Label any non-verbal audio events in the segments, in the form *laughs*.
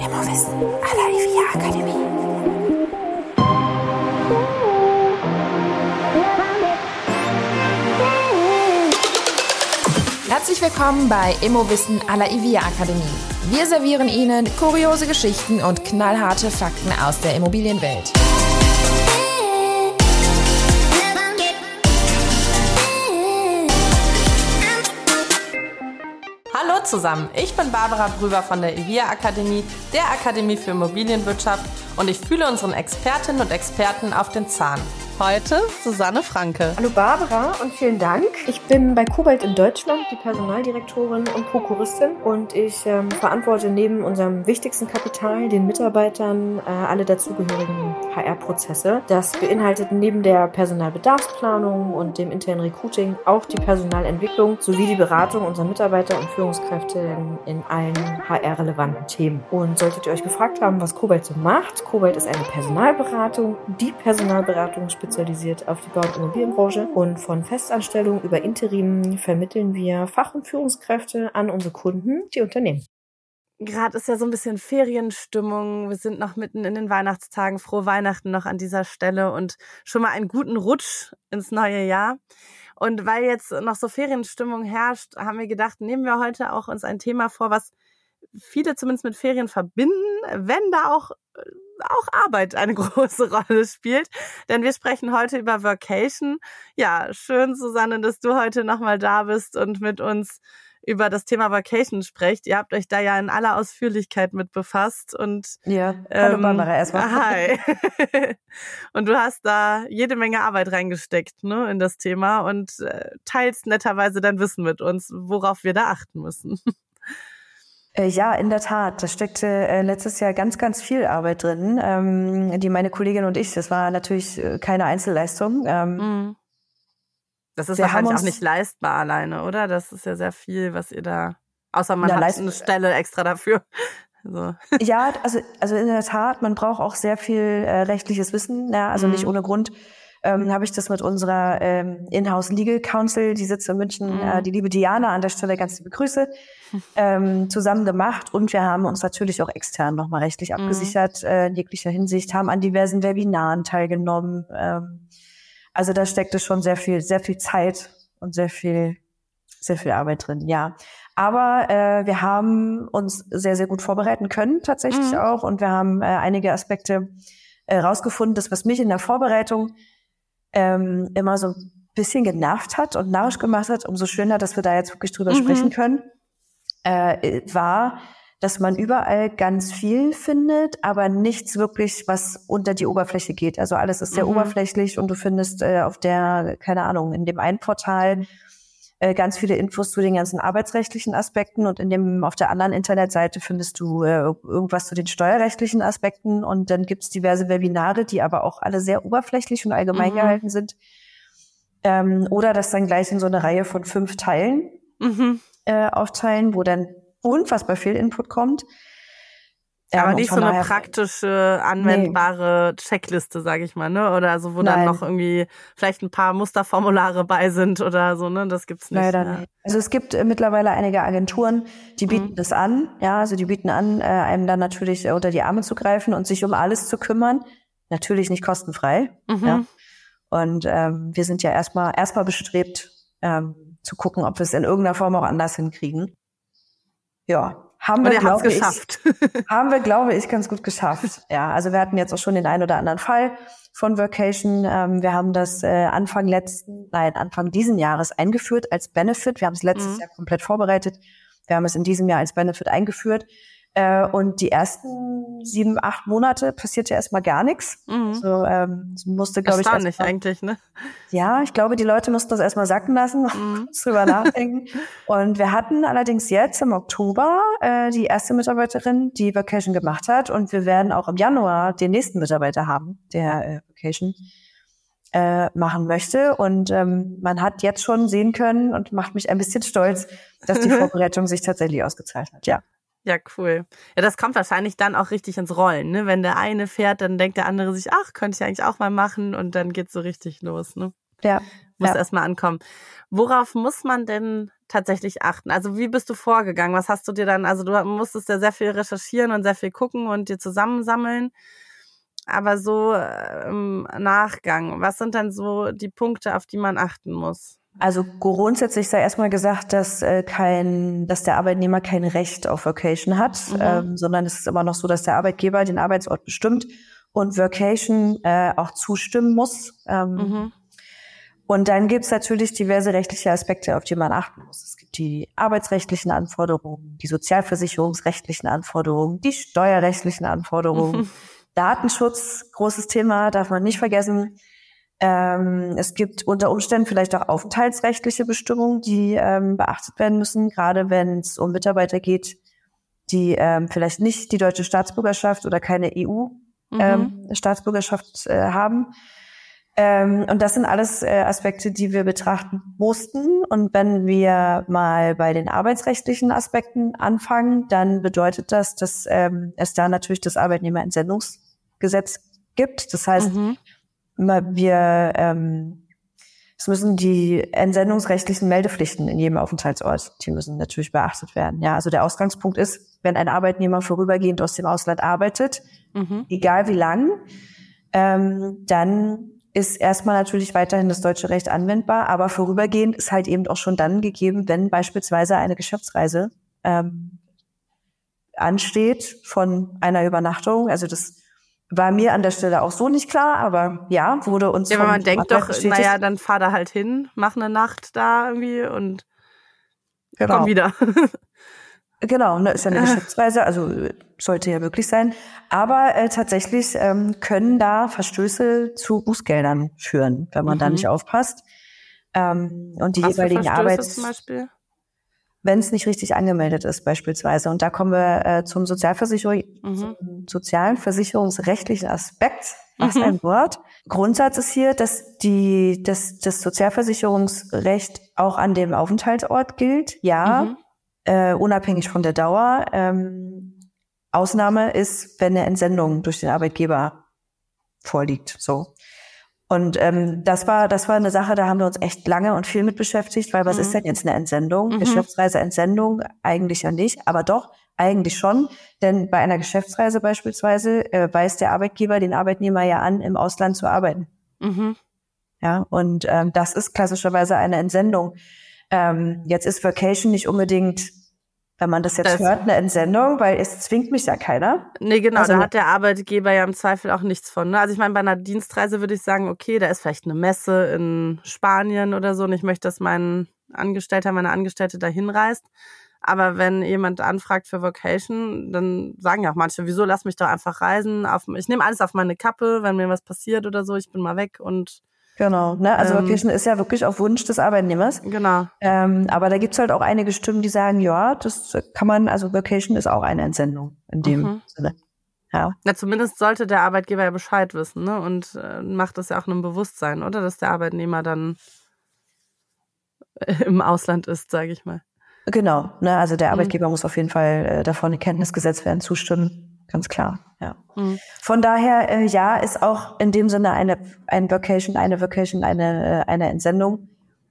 Immowissen à la IVIA Akademie. Herzlich willkommen bei Immowissen à la IVIA Akademie. Wir servieren Ihnen kuriose Geschichten und knallharte Fakten aus der Immobilienwelt. Zusammen, ich bin Barbara Brüber von der IVIA Akademie, der Akademie für Immobilienwirtschaft und ich fühle unseren Expertinnen und Experten auf den Zahn. Heute Susanne Franke. Hallo Barbara und vielen Dank. Ich bin bei Kobalt in Deutschland die Personaldirektorin und Prokuristin und ich ähm, verantworte neben unserem wichtigsten Kapital, den Mitarbeitern, äh, alle dazugehörigen HR-Prozesse. Das beinhaltet neben der Personalbedarfsplanung und dem internen Recruiting auch die Personalentwicklung sowie die Beratung unserer Mitarbeiter und Führungskräfte in, in allen HR-relevanten Themen. Und solltet ihr euch gefragt haben, was Kobalt so macht, Kobalt ist eine Personalberatung, die Personalberatung speziell spezialisiert auf die Bau- und Immobilienbranche und von Festanstellung über Interim vermitteln wir Fach- und Führungskräfte an unsere Kunden, die Unternehmen. Gerade ist ja so ein bisschen Ferienstimmung. Wir sind noch mitten in den Weihnachtstagen. Frohe Weihnachten noch an dieser Stelle und schon mal einen guten Rutsch ins neue Jahr. Und weil jetzt noch so Ferienstimmung herrscht, haben wir gedacht, nehmen wir heute auch uns ein Thema vor, was viele zumindest mit Ferien verbinden, wenn da auch auch Arbeit eine *laughs* große Rolle spielt. Denn wir sprechen heute über Vacation. Ja, schön, Susanne, dass du heute nochmal da bist und mit uns über das Thema Vacation sprecht. Ihr habt euch da ja in aller Ausführlichkeit mit befasst und ja, hallo ähm, Barbara erstmal. *laughs* Hi. *laughs* und du hast da jede Menge Arbeit reingesteckt, ne, in das Thema und äh, teilst netterweise dein Wissen mit uns, worauf wir da achten müssen. Äh, ja, in der Tat. Da steckte äh, letztes Jahr ganz, ganz viel Arbeit drin, ähm, die meine Kollegin und ich, das war natürlich äh, keine Einzelleistung. Ähm, mhm. Das ist wahrscheinlich auch nicht leistbar alleine, oder? Das ist ja sehr viel, was ihr da, außer man hat eine Stelle extra dafür. *laughs* Also. Ja, also, also in der Tat, man braucht auch sehr viel äh, rechtliches Wissen, ja, also mhm. nicht ohne Grund ähm, habe ich das mit unserer ähm, Inhouse Legal Counsel, die sitzt in München, mhm. äh, die liebe Diana an der Stelle ganz liebe Grüße, *laughs* ähm, zusammen gemacht und wir haben uns natürlich auch extern nochmal rechtlich mhm. abgesichert äh, in jeglicher Hinsicht, haben an diversen Webinaren teilgenommen. Ähm, also da steckte schon sehr viel, sehr viel Zeit und sehr viel, sehr viel Arbeit drin, ja. Aber äh, wir haben uns sehr, sehr gut vorbereiten können, tatsächlich mhm. auch. Und wir haben äh, einige Aspekte äh, rausgefunden. Das, was mich in der Vorbereitung ähm, immer so ein bisschen genervt hat und narrisch gemacht hat, umso schöner, dass wir da jetzt wirklich drüber mhm. sprechen können, äh, war, dass man überall ganz viel findet, aber nichts wirklich, was unter die Oberfläche geht. Also alles ist sehr mhm. oberflächlich und du findest äh, auf der, keine Ahnung, in dem einen Portal äh, ganz viele Infos zu den ganzen arbeitsrechtlichen Aspekten und in dem auf der anderen Internetseite findest du äh, irgendwas zu den steuerrechtlichen Aspekten und dann gibt's diverse Webinare, die aber auch alle sehr oberflächlich und allgemein mhm. gehalten sind. Ähm, oder das dann gleich in so eine Reihe von fünf Teilen mhm. äh, aufteilen, wo dann unfassbar viel Input kommt. Ja, aber nicht so eine praktische, anwendbare nee. Checkliste, sag ich mal, ne? Oder so, wo Nein. dann noch irgendwie vielleicht ein paar Musterformulare *laughs* bei sind oder so, ne? Das gibt's nicht. Leider ja. nicht. Also es gibt äh, mittlerweile einige Agenturen, die bieten mhm. das an, ja, also die bieten an, äh, einem dann natürlich äh, unter die Arme zu greifen und sich um alles zu kümmern. Natürlich nicht kostenfrei. Mhm. Ja. Und ähm, wir sind ja erstmal erstmal bestrebt, ähm, zu gucken, ob wir es in irgendeiner Form auch anders hinkriegen. Ja, haben wir, glaube ich, *laughs* *laughs* haben wir, glaube ich, ganz gut geschafft. Ja, also wir hatten jetzt auch schon den einen oder anderen Fall von Vacation. Ähm, wir haben das äh, Anfang letzten, nein, Anfang diesen Jahres eingeführt als Benefit. Wir haben es letztes mhm. Jahr komplett vorbereitet. Wir haben es in diesem Jahr als Benefit eingeführt. Äh, und die ersten sieben, acht Monate passierte erstmal gar nichts. Mhm. So, ähm, musste, glaube ich. Erstaunlich eigentlich, ne? Ja, ich glaube, die Leute mussten das erstmal sacken lassen, *laughs* mhm. drüber nachdenken. Und wir hatten allerdings jetzt im Oktober äh, die erste Mitarbeiterin, die Vacation gemacht hat. Und wir werden auch im Januar den nächsten Mitarbeiter haben, der äh, Vacation äh, machen möchte. Und ähm, man hat jetzt schon sehen können und macht mich ein bisschen stolz, dass die *laughs* Vorbereitung sich tatsächlich ausgezahlt hat. Ja. Ja, cool. Ja, das kommt wahrscheinlich dann auch richtig ins Rollen, ne? Wenn der eine fährt, dann denkt der andere sich, ach, könnte ich eigentlich auch mal machen und dann geht's so richtig los, ne? Ja. muss ja. erstmal ankommen. Worauf muss man denn tatsächlich achten? Also wie bist du vorgegangen? Was hast du dir dann, also du musstest ja sehr viel recherchieren und sehr viel gucken und dir zusammensammeln. Aber so im Nachgang, was sind dann so die Punkte, auf die man achten muss? Also grundsätzlich sei erstmal gesagt, dass äh, kein, dass der Arbeitnehmer kein Recht auf Vacation hat, mhm. ähm, sondern es ist immer noch so, dass der Arbeitgeber den Arbeitsort bestimmt und Vacation äh, auch zustimmen muss. Ähm, mhm. Und dann gibt es natürlich diverse rechtliche Aspekte, auf die man achten muss. Es gibt die arbeitsrechtlichen Anforderungen, die sozialversicherungsrechtlichen Anforderungen, die steuerrechtlichen Anforderungen, mhm. Datenschutz, großes Thema, darf man nicht vergessen. Ähm, es gibt unter Umständen vielleicht auch aufenthaltsrechtliche Bestimmungen, die ähm, beachtet werden müssen, gerade wenn es um Mitarbeiter geht, die ähm, vielleicht nicht die deutsche Staatsbürgerschaft oder keine EU-Staatsbürgerschaft mhm. ähm, äh, haben. Ähm, und das sind alles äh, Aspekte, die wir betrachten mussten. Und wenn wir mal bei den arbeitsrechtlichen Aspekten anfangen, dann bedeutet das, dass ähm, es da natürlich das Arbeitnehmerentsendungsgesetz gibt. Das heißt, mhm wir, ähm, es müssen die entsendungsrechtlichen Meldepflichten in jedem Aufenthaltsort, die müssen natürlich beachtet werden. Ja, also der Ausgangspunkt ist, wenn ein Arbeitnehmer vorübergehend aus dem Ausland arbeitet, mhm. egal wie lang, ähm, dann ist erstmal natürlich weiterhin das deutsche Recht anwendbar, aber vorübergehend ist halt eben auch schon dann gegeben, wenn beispielsweise eine Geschäftsreise ähm, ansteht von einer Übernachtung. Also das war mir an der Stelle auch so nicht klar, aber ja, wurde uns. Ja, aber man denkt doch, bestätigt. naja, dann fahr da halt hin, mach eine Nacht da irgendwie und genau. komm wieder. *laughs* genau, ne, ist ja eine Geschäftsreise, also sollte ja möglich sein. Aber äh, tatsächlich ähm, können da Verstöße zu Bußgeldern führen, wenn man mhm. da nicht aufpasst. Ähm, und die Was jeweiligen Arbeits. Zum Beispiel? Wenn es nicht richtig angemeldet ist beispielsweise. Und da kommen wir äh, zum, Sozialversicherung, mhm. zum sozialen versicherungsrechtlichen Aspekt. Was mhm. ein Wort. Grundsatz ist hier, dass die, dass das Sozialversicherungsrecht auch an dem Aufenthaltsort gilt. Ja, mhm. äh, unabhängig von der Dauer. Ähm, Ausnahme ist, wenn eine Entsendung durch den Arbeitgeber vorliegt. So. Und ähm, das war das war eine Sache, da haben wir uns echt lange und viel mit beschäftigt, weil was mhm. ist denn jetzt eine Entsendung? Mhm. Geschäftsreise Entsendung eigentlich ja nicht, aber doch eigentlich schon, denn bei einer Geschäftsreise beispielsweise äh, weist der Arbeitgeber den Arbeitnehmer ja an, im Ausland zu arbeiten. Mhm. Ja, und ähm, das ist klassischerweise eine Entsendung. Ähm, jetzt ist Vacation nicht unbedingt wenn man das jetzt das hört, eine Entsendung, weil es zwingt mich ja keiner. Nee, genau, also, da hat der Arbeitgeber ja im Zweifel auch nichts von. Ne? Also ich meine, bei einer Dienstreise würde ich sagen, okay, da ist vielleicht eine Messe in Spanien oder so und ich möchte, dass mein Angestellter, meine Angestellte da hinreist. Aber wenn jemand anfragt für Vocation, dann sagen ja auch manche, wieso lass mich doch einfach reisen? Auf, ich nehme alles auf meine Kappe, wenn mir was passiert oder so, ich bin mal weg und Genau, ne? Also ähm, Vacation ist ja wirklich auf Wunsch des Arbeitnehmers. Genau. Ähm, aber da gibt's halt auch einige Stimmen, die sagen, ja, das kann man, also Vacation ist auch eine Entsendung in dem mhm. Sinne. Ja. Na, zumindest sollte der Arbeitgeber ja Bescheid wissen, ne? Und äh, macht das ja auch einem Bewusstsein, oder? Dass der Arbeitnehmer dann im Ausland ist, sage ich mal. Genau, ne? Also der mhm. Arbeitgeber mhm. muss auf jeden Fall äh, davon in Kenntnis gesetzt werden, zustimmen ganz klar. Ja. Mhm. Von daher, äh, ja, ist auch in dem Sinne eine ein Vacation, eine Vacation, eine äh, eine Entsendung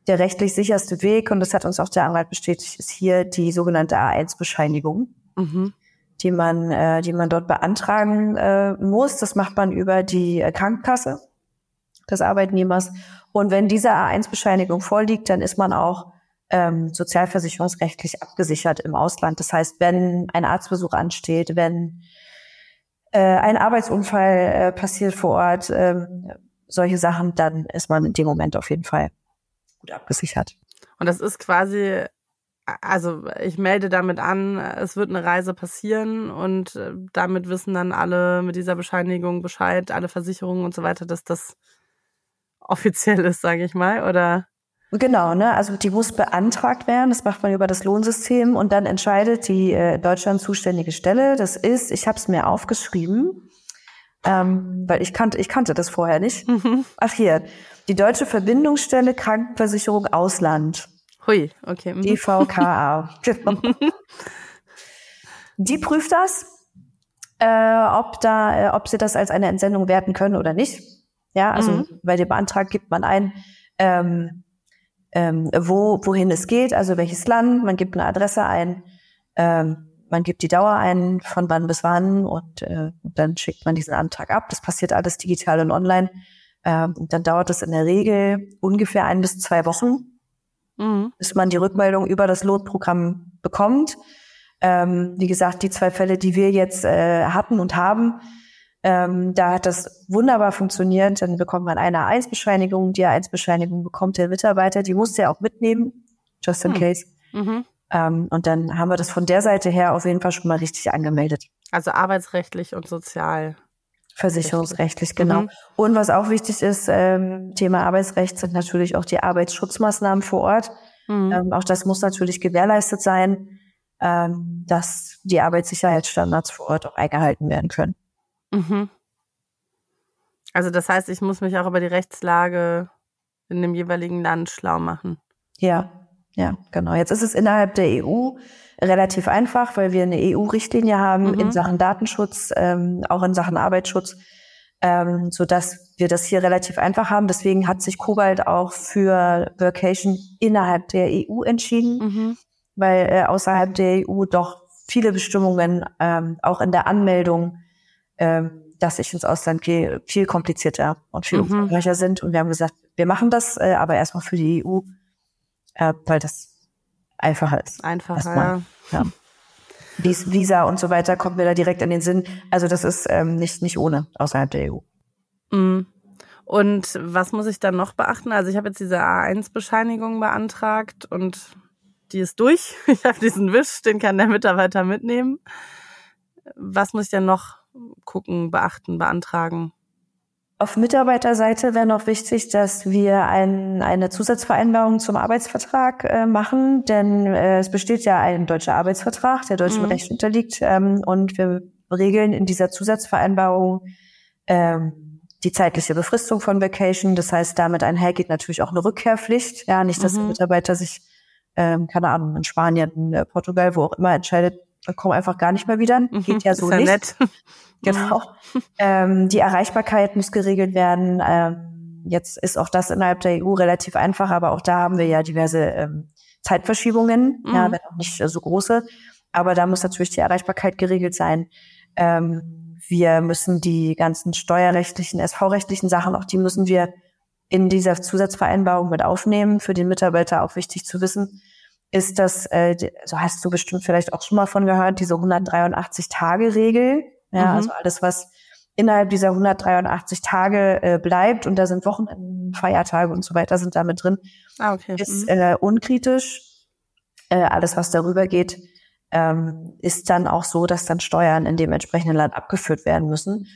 der rechtlich sicherste Weg und das hat uns auch der Anwalt bestätigt, ist hier die sogenannte A1-Bescheinigung, mhm. die man äh, die man dort beantragen äh, muss. Das macht man über die äh, Krankenkasse des Arbeitnehmers und wenn diese A1-Bescheinigung vorliegt, dann ist man auch ähm, sozialversicherungsrechtlich abgesichert im Ausland. Das heißt, wenn ein Arztbesuch ansteht, wenn äh, ein Arbeitsunfall äh, passiert vor Ort, ähm, solche Sachen, dann ist man in dem Moment auf jeden Fall gut abgesichert. Und das ist quasi, also ich melde damit an, es wird eine Reise passieren und äh, damit wissen dann alle mit dieser Bescheinigung Bescheid, alle Versicherungen und so weiter, dass das offiziell ist, sage ich mal, oder? Genau, ne? Also die muss beantragt werden. Das macht man über das Lohnsystem und dann entscheidet die äh, Deutschland zuständige Stelle. Das ist, ich habe es mir aufgeschrieben, ähm, weil ich kannte, ich kannte das vorher nicht. Mhm. Ach hier, die Deutsche Verbindungsstelle Krankenversicherung Ausland. Hui, okay. Mhm. DVKA. *laughs* die prüft das, äh, ob da, äh, ob sie das als eine Entsendung werten können oder nicht. Ja, also mhm. bei dem Antrag gibt man ein. Ähm, ähm, wo, wohin es geht, also welches Land, man gibt eine Adresse ein, ähm, man gibt die Dauer ein, von wann bis wann und, äh, und dann schickt man diesen Antrag ab. Das passiert alles digital und online. Ähm, und dann dauert es in der Regel ungefähr ein bis zwei Wochen, mhm. bis man die Rückmeldung über das Lohnprogramm bekommt. Ähm, wie gesagt, die zwei Fälle, die wir jetzt äh, hatten und haben, ähm, da hat das wunderbar funktioniert. Dann bekommt man eine A1-Bescheinigung. Die A1-Bescheinigung bekommt der Mitarbeiter. Die muss er auch mitnehmen, just in hm. case. Mhm. Ähm, und dann haben wir das von der Seite her auf jeden Fall schon mal richtig angemeldet. Also arbeitsrechtlich und sozial. Versicherungsrechtlich, genau. Mhm. Und was auch wichtig ist, ähm, Thema Arbeitsrecht sind natürlich auch die Arbeitsschutzmaßnahmen vor Ort. Mhm. Ähm, auch das muss natürlich gewährleistet sein, ähm, dass die Arbeitssicherheitsstandards vor Ort auch eingehalten werden können. Mhm. Also das heißt, ich muss mich auch über die Rechtslage in dem jeweiligen Land schlau machen. Ja, ja, genau. Jetzt ist es innerhalb der EU relativ einfach, weil wir eine EU-Richtlinie haben mhm. in Sachen Datenschutz, ähm, auch in Sachen Arbeitsschutz, ähm, so dass wir das hier relativ einfach haben. Deswegen hat sich Kobalt auch für Vacation innerhalb der EU entschieden, mhm. weil äh, außerhalb der EU doch viele Bestimmungen ähm, auch in der Anmeldung ähm, dass ich ins Ausland gehe, viel komplizierter und viel mhm. umfangreicher sind. Und wir haben gesagt, wir machen das, äh, aber erstmal für die EU, äh, weil das einfacher ist. Einfacher, ja. ja. Visa und so weiter kommt mir da direkt in den Sinn. Also das ist ähm, nicht, nicht ohne außerhalb der EU. Mhm. Und was muss ich dann noch beachten? Also ich habe jetzt diese A1-Bescheinigung beantragt und die ist durch. *laughs* Ich habe diesen Wisch, den kann der Mitarbeiter mitnehmen. Was muss ich denn noch gucken, beachten, beantragen? Auf Mitarbeiterseite wäre noch wichtig, dass wir ein, eine Zusatzvereinbarung zum Arbeitsvertrag äh, machen, denn äh, es besteht ja ein deutscher Arbeitsvertrag, der deutschem mhm. Recht unterliegt, ähm, und wir regeln in dieser Zusatzvereinbarung ähm, die zeitliche Befristung von Vacation. Das heißt, damit einhergeht natürlich auch eine Rückkehrpflicht. Ja, nicht, dass mhm. der Mitarbeiter sich, ähm, keine Ahnung, in Spanien, in äh, Portugal, wo auch immer entscheidet, komme einfach gar nicht mehr wieder. Mhm, Geht ja so ja nicht. Nett. *laughs* Genau. ähm, die Erreichbarkeit muss geregelt werden. Ähm, jetzt ist auch das innerhalb der EU relativ einfach, aber auch da haben wir ja diverse ähm, Zeitverschiebungen, mhm. ja, wenn auch nicht äh, so große. Aber da muss natürlich die Erreichbarkeit geregelt sein. Ähm, wir müssen die ganzen steuerrechtlichen, SV-rechtlichen Sachen, auch die müssen wir in dieser Zusatzvereinbarung mit aufnehmen. Für den Mitarbeiter auch wichtig zu wissen ist das, äh, so hast du bestimmt vielleicht auch schon mal von gehört, diese 183-Tage-Regel. Ja, mhm. also alles, was innerhalb dieser 183 Tage äh, bleibt und da sind Wochenenden, Feiertage und so weiter sind damit drin, ah, okay. ist mhm. äh, unkritisch. Äh, alles, was darüber geht, ähm, ist dann auch so, dass dann Steuern in dem entsprechenden Land abgeführt werden müssen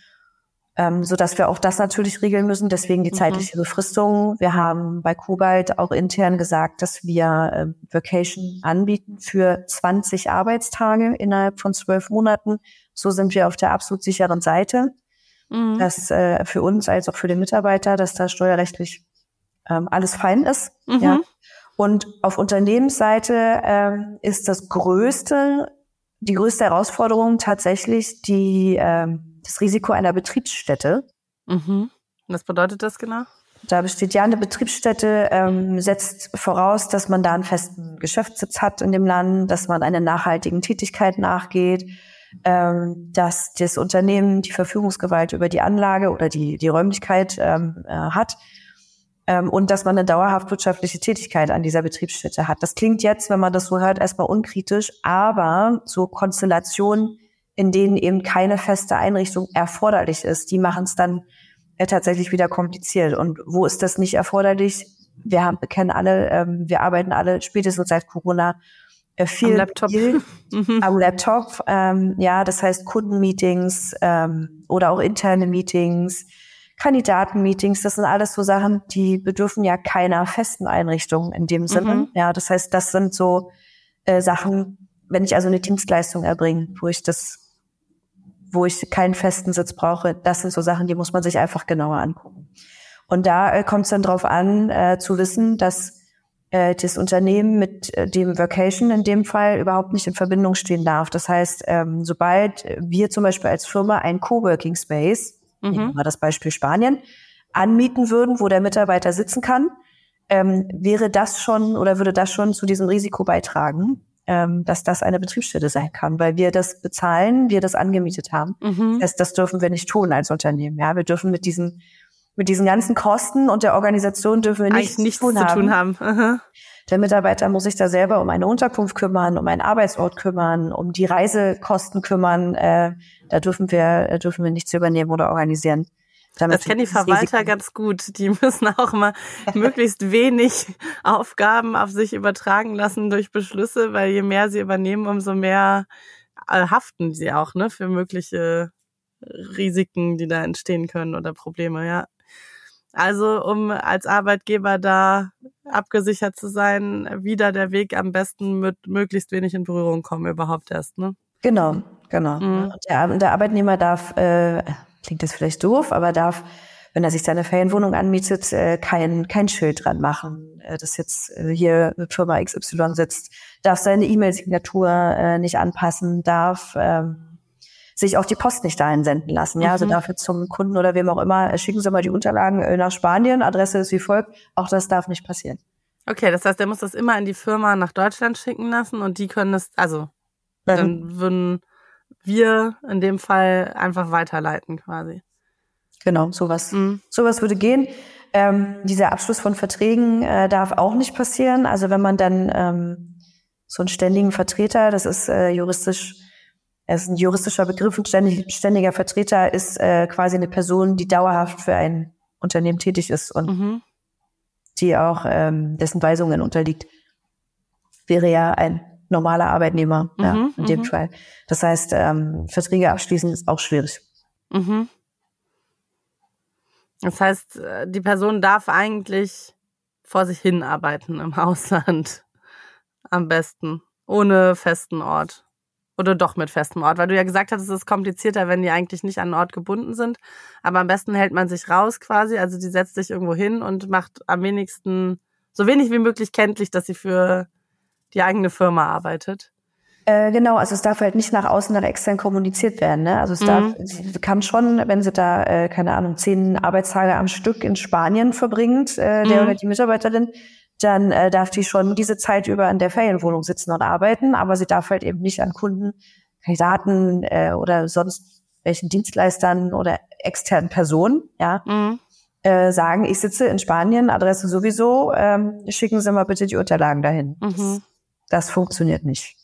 ähm, so dass wir auch das natürlich regeln müssen. Deswegen die mhm. zeitliche Befristung. Wir haben bei Kobalt auch intern gesagt, dass wir äh, Vacation anbieten für 20 Arbeitstage innerhalb von zwölf Monaten. So sind wir auf der absolut sicheren Seite. Mhm. Dass äh, für uns als auch für den Mitarbeiter, dass da steuerrechtlich ähm, alles fein ist. Mhm. Ja. Und auf Unternehmensseite ähm, ist das größte, die größte Herausforderung tatsächlich die ähm, das Risiko einer Betriebsstätte. Mhm. Was bedeutet das genau? Da besteht ja eine Betriebsstätte, ähm, setzt voraus, dass man da einen festen Geschäftssitz hat in dem Land, dass man einer nachhaltigen Tätigkeit nachgeht, ähm, dass das Unternehmen die Verfügungsgewalt über die Anlage oder die, die Räumlichkeit ähm, äh, hat ähm, und dass man eine dauerhaft wirtschaftliche Tätigkeit an dieser Betriebsstätte hat. Das klingt jetzt, wenn man das so hört, erstmal unkritisch, aber so Konstellationen in denen eben keine feste Einrichtung erforderlich ist, die machen es dann äh, tatsächlich wieder kompliziert. Und wo ist das nicht erforderlich? Wir haben, wir kennen alle, ähm, wir arbeiten alle spätestens seit Corona äh, viel am Laptop, viel, *laughs* mhm. am Laptop. Ähm, ja, das heißt Kundenmeetings ähm, oder auch interne Meetings, Kandidatenmeetings. Das sind alles so Sachen, die bedürfen ja keiner festen Einrichtung in dem Sinne. Mhm. Ja, das heißt, das sind so äh, Sachen, wenn ich also eine Dienstleistung erbringe, wo ich das wo ich keinen festen Sitz brauche. Das sind so Sachen, die muss man sich einfach genauer angucken. Und da äh, kommt es dann drauf an, äh, zu wissen, dass äh, das Unternehmen mit äh, dem Vacation in dem Fall überhaupt nicht in Verbindung stehen darf. Das heißt, ähm, sobald wir zum Beispiel als Firma ein Coworking Space, mhm. nehmen wir das Beispiel Spanien, anmieten würden, wo der Mitarbeiter sitzen kann, ähm, wäre das schon oder würde das schon zu diesem Risiko beitragen, ähm, dass das eine Betriebsstätte sein kann, weil wir das bezahlen, wir das angemietet haben. Mhm. Das, das dürfen wir nicht tun als Unternehmen. Ja, wir dürfen mit diesen mit diesen ganzen Kosten und der Organisation dürfen wir nichts, nichts tun zu tun haben. haben. Der Mitarbeiter muss sich da selber um eine Unterkunft kümmern, um einen Arbeitsort kümmern, um die Reisekosten kümmern. Äh, da dürfen wir äh, dürfen wir nichts übernehmen oder organisieren. Das kennen die Verwalter Risiken. ganz gut. Die *laughs* müssen auch mal möglichst wenig Aufgaben auf sich übertragen lassen durch Beschlüsse, weil je mehr sie übernehmen, umso mehr äh, haften sie auch ne, für mögliche Risiken, die da entstehen können oder Probleme, ja. Also um als Arbeitgeber da abgesichert zu sein, wieder der Weg am besten mit möglichst wenig in Berührung kommen überhaupt erst, ne? Genau, genau. Mhm. Der, der, Arbeitnehmer darf, äh, klingt das vielleicht doof, aber darf, wenn er sich seine Ferienwohnung anmietet, äh, kein, kein Schild dran machen, äh, das jetzt äh, hier Firma XY sitzt, darf seine E-Mail-Signatur nicht anpassen, darf ähm, sich auch die Post nicht dahin senden lassen. Ja, also mhm. also dafür zum Kunden oder wem auch immer, schicken Sie mal die Unterlagen nach Spanien, Adresse ist wie folgt. Auch das darf nicht passieren. Okay, das heißt, der muss das immer in die Firma nach Deutschland schicken lassen und die können das, also mhm. dann würden wir in dem Fall einfach weiterleiten quasi. Genau, sowas. Mhm. Sowas würde gehen. Ähm, dieser Abschluss von Verträgen äh, darf auch nicht passieren. Also wenn man dann ähm, so einen ständigen Vertreter, das ist äh, juristisch er ist ein juristischer Begriff und ständig, ständiger Vertreter ist äh, quasi eine Person, die dauerhaft für ein Unternehmen tätig ist und mhm. die auch ähm, dessen Weisungen unterliegt. Wäre ja ein normaler Arbeitnehmer mhm, ja, in dem mhm. Fall. Das heißt, ähm, Verträge abschließen ist auch schwierig. Mhm. Das heißt, äh, die Person darf eigentlich vor sich hin arbeiten im *laughs* Ausland. Am besten. Ohne festen Ort. Oder doch mit festem Ort, weil du ja gesagt hast, es ist komplizierter, wenn die eigentlich nicht an einen Ort gebunden sind. Aber am besten hält man sich raus quasi, also die setzt sich irgendwo hin und macht am wenigsten, so wenig wie möglich kenntlich, dass sie für die eigene Firma arbeitet. Äh, genau, also es darf halt nicht nach außen oder extern kommuniziert werden. Ne? Also es mhm. darf, sie kann schon, wenn sie da, äh, keine Ahnung, zehn Arbeitstage am Stück in Spanien verbringt, äh, der mhm. oder die Mitarbeiterin, dann äh, darf die schon diese Zeit über in der Ferienwohnung sitzen und arbeiten, aber sie darf halt eben nicht an Kunden, Kandidaten äh, oder sonst welchen Dienstleistern oder externen Personen, ja, mhm. äh, sagen, ich sitze in Spanien, Adresse sowieso, ähm, schicken Sie mal bitte die Unterlagen dahin. Mhm. Das, das funktioniert nicht.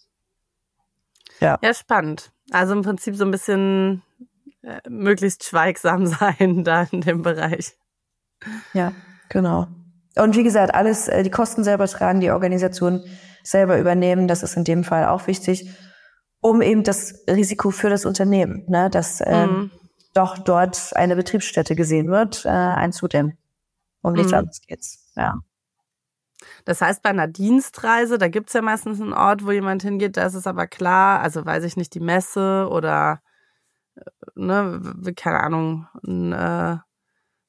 Ja. ja, spannend. Also im Prinzip so ein bisschen äh, möglichst schweigsam *laughs* sein da in dem Bereich. Ja, genau. Und wie gesagt, alles, äh, die Kosten selber tragen, die Organisation selber übernehmen, das ist in dem Fall auch wichtig, um eben das Risiko für das Unternehmen, ne, dass äh, mhm. doch dort eine Betriebsstätte gesehen wird, äh, einzudämmen. Um nichts mhm. anderes geht's. Ja. Das heißt, bei einer Dienstreise, da gibt's ja meistens einen Ort, wo jemand hingeht, da ist es aber klar, also weiß ich nicht, die Messe oder äh, ne, keine Ahnung, ein äh,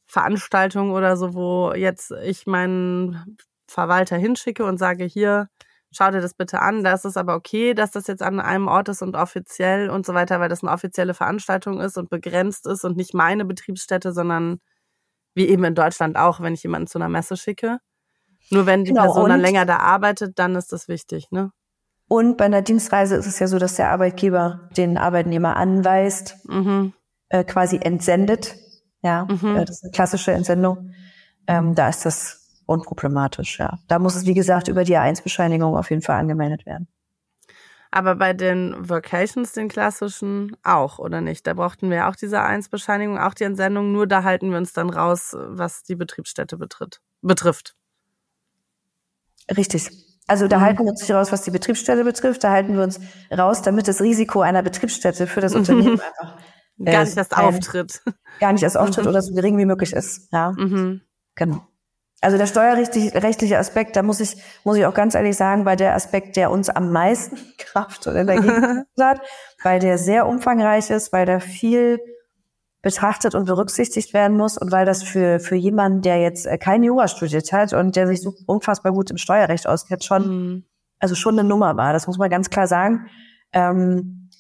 Veranstaltung oder so, wo jetzt ich meinen Verwalter hinschicke und sage, hier, schau dir das bitte an. Da ist es aber okay, dass das jetzt an einem Ort ist und offiziell und so weiter, weil das eine offizielle Veranstaltung ist und begrenzt ist und nicht meine Betriebsstätte, sondern wie eben in Deutschland auch, wenn ich jemanden zu einer Messe schicke. Nur wenn die genau, Person dann länger da arbeitet, dann ist das wichtig, ne? Und bei einer Dienstreise ist es ja so, dass der Arbeitgeber den Arbeitnehmer anweist, mhm. äh, quasi entsendet ja, mhm. Äh, das ist eine klassische Entsendung. Ähm, da ist das unproblematisch, ja. Da muss es, wie gesagt, über die A1-Bescheinigung auf jeden Fall angemeldet werden. Aber bei den Vocations, den klassischen, auch, oder nicht? Da brauchten wir auch diese A1-Bescheinigung, auch die Entsendung, nur da halten wir uns dann raus, was die Betriebsstätte betritt, betrifft. Richtig. Also da mhm. halten wir uns nicht raus, was die Betriebsstätte betrifft, da halten wir uns raus, damit das Risiko einer Betriebsstätte für das *laughs* Unternehmen einfach Gar nicht erst auftritt. Gar nicht erst auftritt mhm. oder so gering wie möglich ist. Ja. Mhm. Genau. Also der steuerrechtliche Aspekt, da muss ich, muss ich auch ganz ehrlich sagen, weil der Aspekt, der uns am meisten *laughs* Kraft und Energie *laughs* hat, weil der sehr umfangreich ist, weil da viel betrachtet und berücksichtigt werden muss und weil das für, für jemanden, der jetzt äh, kein Jura studiert hat und der sich so unfassbar gut im Steuerrecht auskennt, schon, mhm. also schon eine Nummer war. Das muss man ganz klar sagen. Ähm,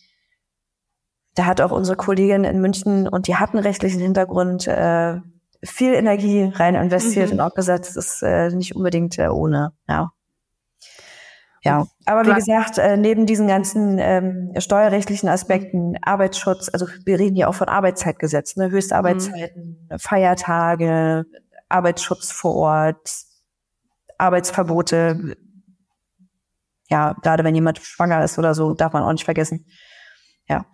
da hat auch unsere Kollegin in München, und die hat einen rechtlichen Hintergrund, äh, viel Energie rein investiert mhm. und auch gesagt, es ist äh, nicht unbedingt äh, ohne. Ja. Ja, aber wie gesagt, äh, neben diesen ganzen ähm, steuerrechtlichen Aspekten, Arbeitsschutz, also wir reden ja auch von Arbeitszeitgesetz, ne? Höchstarbeitszeiten, mhm. Feiertage, Arbeitsschutz vor Ort, Arbeitsverbote. Ja, gerade wenn jemand schwanger ist oder so, darf man auch nicht vergessen. Ja.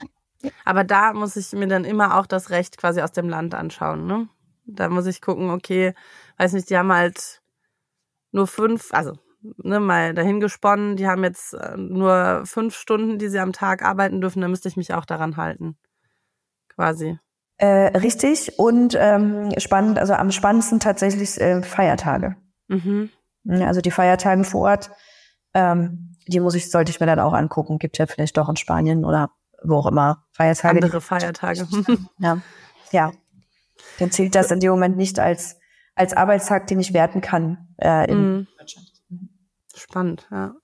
Aber da muss ich mir dann immer auch das Recht quasi aus dem Land anschauen, ne? Da muss ich gucken, okay, weiß nicht, die haben halt nur fünf, also ne, mal dahin gesponnen, die haben jetzt äh, nur fünf Stunden, die sie am Tag arbeiten dürfen, dann müsste ich mich auch daran halten. Quasi. Äh, richtig und ähm, spannend, also am spannendsten tatsächlich äh, Feiertage. Mhm. Also die Feiertage vor Ort, ähm, die muss ich, sollte ich mir dann auch angucken. Gibt ja vielleicht doch in Spanien oder wo auch immer Feiertage. Andere Feiertage. *laughs* ja. ja. Dann zählt das in dem Moment nicht als, als Arbeitstag, den ich werten kann äh, in mhm. Deutschland. Spannend, ja.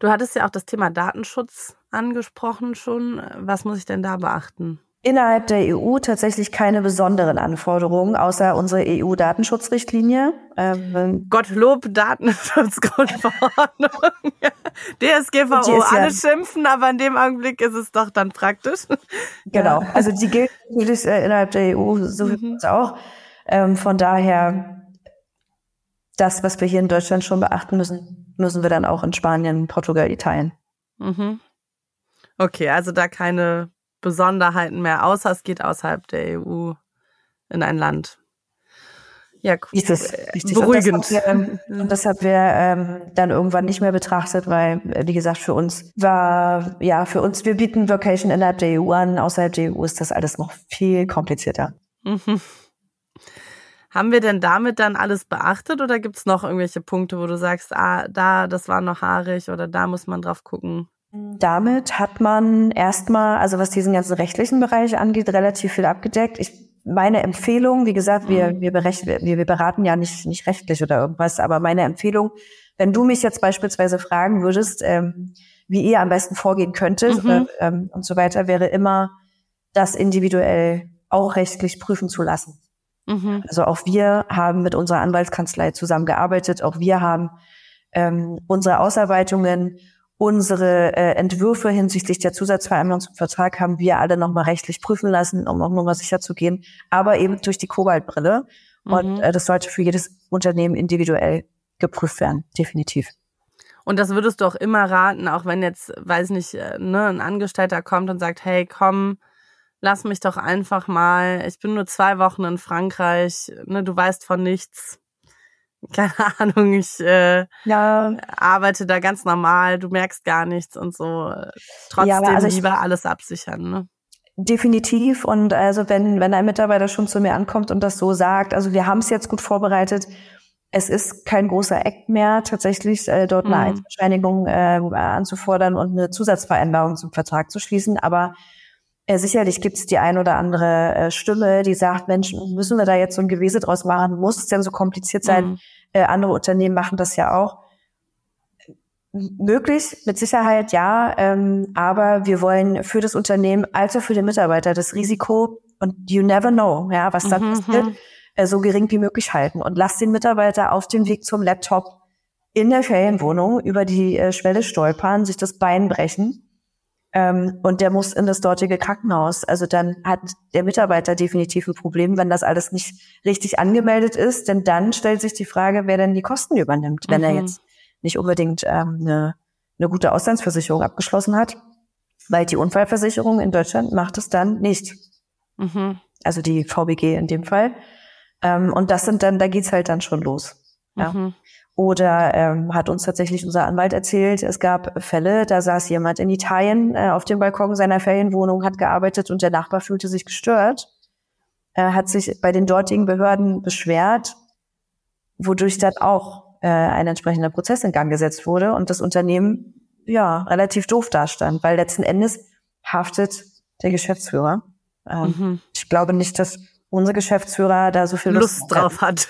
Du hattest ja auch das Thema Datenschutz angesprochen schon. Was muss ich denn da beachten? Innerhalb der EU tatsächlich keine besonderen Anforderungen, außer unsere EU-Datenschutzrichtlinie. Ähm, Gottlob Datenschutzgrundverordnung. *laughs* DSGVO, alle schimpfen, aber in dem Augenblick ist es doch dann praktisch. Genau, ja. also die gilt natürlich äh, innerhalb der EU so mhm. auch. Ähm, von daher, das, was wir hier in Deutschland schon beachten müssen, müssen wir dann auch in Spanien, Portugal, Italien. Mhm. Okay, also da keine Besonderheiten mehr, außer es geht außerhalb der EU in ein Land. Ja, cool. Ist das richtig. Beruhigend. Und das haben wir, das haben wir ähm, dann irgendwann nicht mehr betrachtet, weil, äh, wie gesagt, für uns war, ja, für uns, wir bieten Vocation innerhalb der EU an, außerhalb der EU ist das alles noch viel komplizierter. Mhm. Haben wir denn damit dann alles beachtet oder gibt es noch irgendwelche Punkte, wo du sagst, ah, da, das war noch haarig oder da muss man drauf gucken? Damit hat man erstmal, also was diesen ganzen rechtlichen Bereich angeht, relativ viel abgedeckt. Ich, meine Empfehlung, wie gesagt, wir, mhm. wir, berecht, wir, wir beraten ja nicht, nicht rechtlich oder irgendwas, aber meine Empfehlung, wenn du mich jetzt beispielsweise fragen würdest, ähm, wie ihr am besten vorgehen könntet mhm. oder, ähm, und so weiter, wäre immer, das individuell auch rechtlich prüfen zu lassen. Mhm. Also auch wir haben mit unserer Anwaltskanzlei zusammengearbeitet. Auch wir haben ähm, unsere Ausarbeitungen, unsere äh, Entwürfe hinsichtlich der Zusatzvereinbarung zum Vertrag haben wir alle nochmal rechtlich prüfen lassen, um auch nochmal sicher zu gehen, aber eben durch die Kobaltbrille. Mhm. Und äh, das sollte für jedes Unternehmen individuell geprüft werden, definitiv. Und das würdest du auch immer raten, auch wenn jetzt, weiß nicht, äh, ne, ein Angestellter kommt und sagt, hey, komm, lass mich doch einfach mal, ich bin nur zwei Wochen in Frankreich, ne, du weißt von nichts. *laughs* Keine Ahnung, ich äh, ja. arbeite da ganz normal, du merkst gar nichts und so. Trotzdem ja, also lieber alles absichern, ne? Definitiv. Und also wenn, wenn ein Mitarbeiter schon zu mir ankommt und das so sagt, also wir haben es jetzt gut vorbereitet, es ist kein großer Act mehr, tatsächlich äh, dort eine mhm. Einverscheinigung äh, anzufordern und eine Zusatzvereinbarung zum Vertrag zu schließen. Aber äh, sicherlich gibt es die ein oder andere äh, Stimme, die sagt, Mensch, müssen wir da jetzt so ein Gewese draus machen? Muss es denn so kompliziert sein? Mhm. Äh, andere Unternehmen machen das ja auch. Möglich, mit Sicherheit ja, ähm, aber wir wollen für das Unternehmen als auch für den Mitarbeiter das Risiko und you never know, ja, was da mhm, passiert, mhm. äh, so gering wie möglich halten und lass den Mitarbeiter auf dem Weg zum Laptop in der Ferienwohnung über die äh, Schwelle stolpern, sich das Bein brechen ähm, und der muss in das dortige Krankenhaus. Also dann hat der Mitarbeiter definitiv ein Problem, wenn das alles nicht richtig angemeldet ist. Denn dann stellt sich die Frage, wer denn die Kosten übernimmt, wenn mhm. er jetzt nicht unbedingt ähm, eine, eine gute Auslandsversicherung abgeschlossen hat. Weil die Unfallversicherung in Deutschland macht es dann nicht. Mhm. Also die VBG in dem Fall. Ähm, und das sind dann, da geht's halt dann schon los. Ja. Mhm. Oder ähm, hat uns tatsächlich unser Anwalt erzählt, es gab Fälle, da saß jemand in Italien äh, auf dem Balkon seiner Ferienwohnung, hat gearbeitet und der Nachbar fühlte sich gestört, äh, hat sich bei den dortigen Behörden beschwert, wodurch dann auch äh, ein entsprechender Prozess in Gang gesetzt wurde und das Unternehmen ja relativ doof dastand, weil letzten Endes haftet der Geschäftsführer. Ähm, mhm. Ich glaube nicht, dass unser Geschäftsführer da so viel Lust, Lust drauf hat.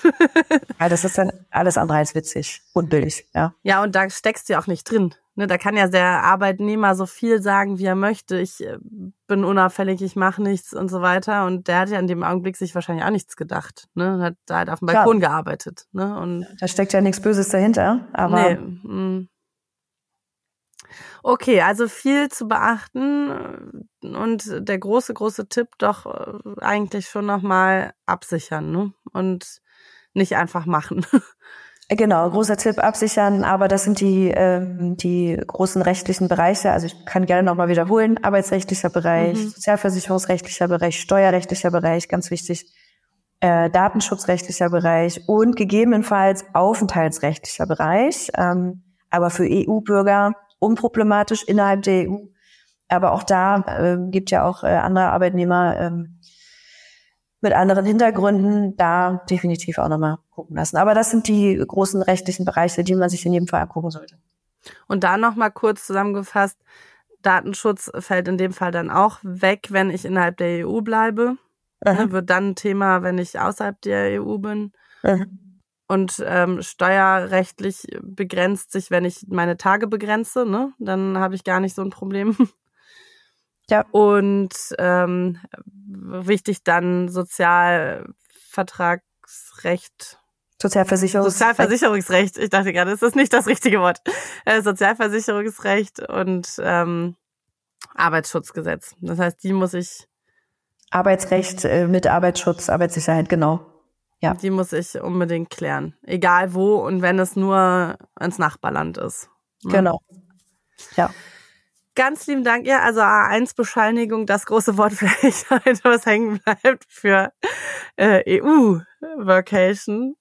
ja, das ist dann alles andere als witzig und billig, ja. Ja, und da steckst du ja auch nicht drin. Ne, da kann ja der Arbeitnehmer so viel sagen, wie er möchte. Ich äh, bin unauffällig, ich mache nichts und so weiter. Und der hat ja in dem Augenblick sich wahrscheinlich auch nichts gedacht. Ne? Hat da halt auf dem Balkon Klar. gearbeitet. Ne? Und da steckt ja nichts Böses dahinter. Aber nee, mm. Okay, also viel zu beachten und der große, große Tipp doch äh, eigentlich schon nochmal absichern ne? und nicht einfach machen. *laughs* Genau, großer Tipp, absichern, aber das sind die, ähm, die großen rechtlichen Bereiche. Also ich kann gerne nochmal wiederholen. Arbeitsrechtlicher Bereich, mhm. sozialversicherungsrechtlicher Bereich, steuerrechtlicher Bereich, ganz wichtig, äh, datenschutzrechtlicher Bereich und gegebenenfalls aufenthaltsrechtlicher Bereich. Ähm, aber für EU-Bürger unproblematisch innerhalb der EU. Aber auch da äh, gibt ja auch äh, andere Arbeitnehmer, ähm, mit anderen Hintergründen da definitiv auch nochmal gucken lassen. Aber das sind die großen rechtlichen Bereiche, die man sich in jedem Fall angucken sollte. Und da nochmal kurz zusammengefasst, Datenschutz fällt in dem Fall dann auch weg, wenn ich innerhalb der EU bleibe. Mhm. Wird dann ein Thema, wenn ich außerhalb der EU bin. Mhm. Und ähm, steuerrechtlich begrenzt sich, wenn ich meine Tage begrenze, ne? Dann habe ich gar nicht so ein Problem. Ja. Und ähm, wichtig dann Sozialvertragsrecht. Sozialversicherungsrecht. Sozialversicherungsrecht. Ich dachte gerade, das ist nicht das richtige Wort. Äh, Sozialversicherungsrecht und ähm, Arbeitsschutzgesetz. Das heißt, die muss ich. Arbeitsrecht äh, mit Arbeitsschutz, Arbeitssicherheit, genau. Ja. Die muss ich unbedingt klären. Egal wo und wenn es nur ins Nachbarland ist. Ne? Genau. Ja. Ganz lieben Dank. Ja, also A1-Bescheinigung, das große Wort *laughs* vielleicht heute, was hängen bleibt für äh, EU-Vacation.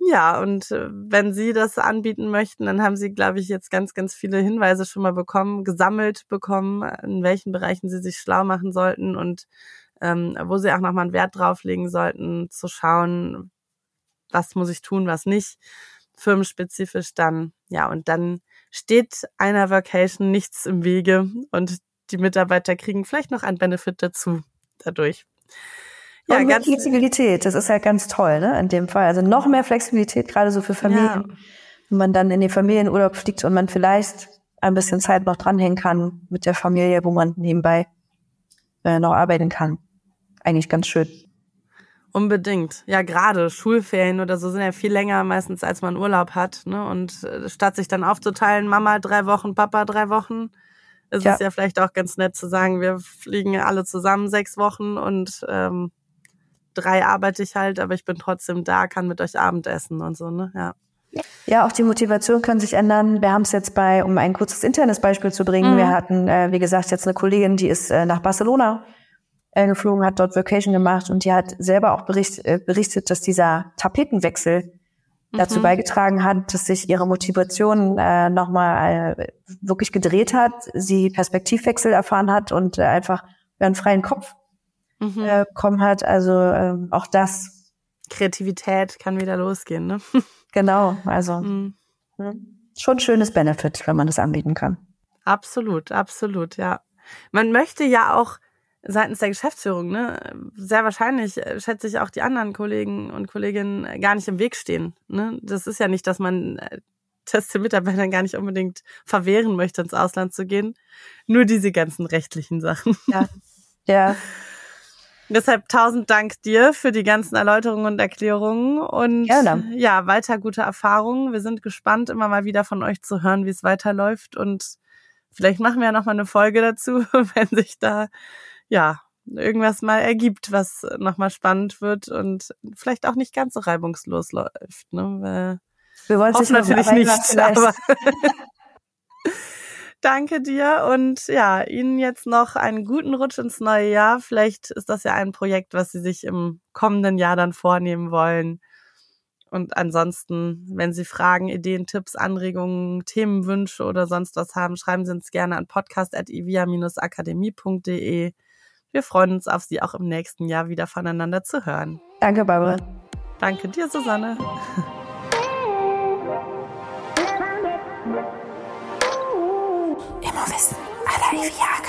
Ja, und äh, wenn Sie das anbieten möchten, dann haben Sie, glaube ich, jetzt ganz, ganz viele Hinweise schon mal bekommen, gesammelt bekommen, in welchen Bereichen Sie sich schlau machen sollten und ähm, wo Sie auch nochmal einen Wert drauflegen sollten, zu schauen, was muss ich tun, was nicht, firmenspezifisch dann. Ja, und dann steht einer Vacation nichts im Wege und die Mitarbeiter kriegen vielleicht noch einen Benefit dazu dadurch. Ja, und ganz Flexibilität, das ist ja ganz toll, ne, in dem Fall. Also noch mehr Flexibilität, gerade so für Familien. Ja. Wenn man dann in den Familienurlaub fliegt und man vielleicht ein bisschen Zeit noch dranhängen kann mit der Familie, wo man nebenbei äh, noch arbeiten kann. Eigentlich ganz schön. Unbedingt. Ja, gerade Schulferien oder so sind ja viel länger meistens, als man Urlaub hat. Ne? Und äh, statt sich dann aufzuteilen, Mama drei Wochen, Papa drei Wochen, ist ja. es ja vielleicht auch ganz nett zu sagen, wir fliegen alle zusammen sechs Wochen und ähm, drei arbeite ich halt, aber ich bin trotzdem da, kann mit euch Abendessen und so, ne? Ja. Ja, auch die Motivation kann sich ändern. Wir haben es jetzt bei, um ein kurzes internes Beispiel zu bringen, mhm. wir hatten, äh, wie gesagt, jetzt eine Kollegin, die ist äh, nach Barcelona äh, geflogen, hat dort Vacation gemacht und die hat selber auch bericht, äh, berichtet, dass dieser Tapetenwechsel mhm. dazu beigetragen hat, dass sich ihre Motivation äh, nochmal äh, wirklich gedreht hat, sie Perspektivwechsel erfahren hat und äh, einfach einen freien Kopf mhm. äh, bekommen hat. Also äh, auch das. Kreativität kann wieder losgehen, ne? *laughs* genau, also mhm. Ne? schon ein schönes Benefit, wenn man das anbieten kann. Absolut, absolut, ja. Man möchte ja auch seitens der Geschäftsführung, ne, sehr wahrscheinlich äh, schätze ich auch die anderen Kollegen und Kolleginnen äh, gar nicht im Weg stehen. Ne? Das ist ja nicht, dass man äh, das den Mitarbeitern gar nicht unbedingt verwehren möchte, ins Ausland zu gehen. Nur diese ganzen rechtlichen Sachen. Ja. Ja. *laughs* Deshalb tausend Dank dir für die ganzen Erläuterungen und Erklärungen und Gerne. ja, weiter gute Erfahrungen. Wir sind gespannt, immer mal wieder von euch zu hören, wie es weiterläuft und vielleicht machen wir ja noch mal eine Folge dazu, *laughs* wenn sich da ja, irgendwas mal ergibt, was nochmal spannend wird und vielleicht auch nicht ganz so reibungslos läuft. Ne? Weil Wir wollen es natürlich nicht, aber *laughs* danke dir und ja, Ihnen jetzt noch einen guten Rutsch ins neue Jahr. Vielleicht ist das ja ein Projekt, was Sie sich im kommenden Jahr dann vornehmen wollen. Und ansonsten, wenn Sie Fragen, Ideen, Tipps, Anregungen, Themenwünsche oder sonst was haben, schreiben Sie uns gerne an podcast.ivia-akademie.de. Wir freuen uns auf Sie auch im nächsten Jahr wieder voneinander zu hören. Danke, Barbara. Danke dir, Susanne. Immer wissen, aller Akademie.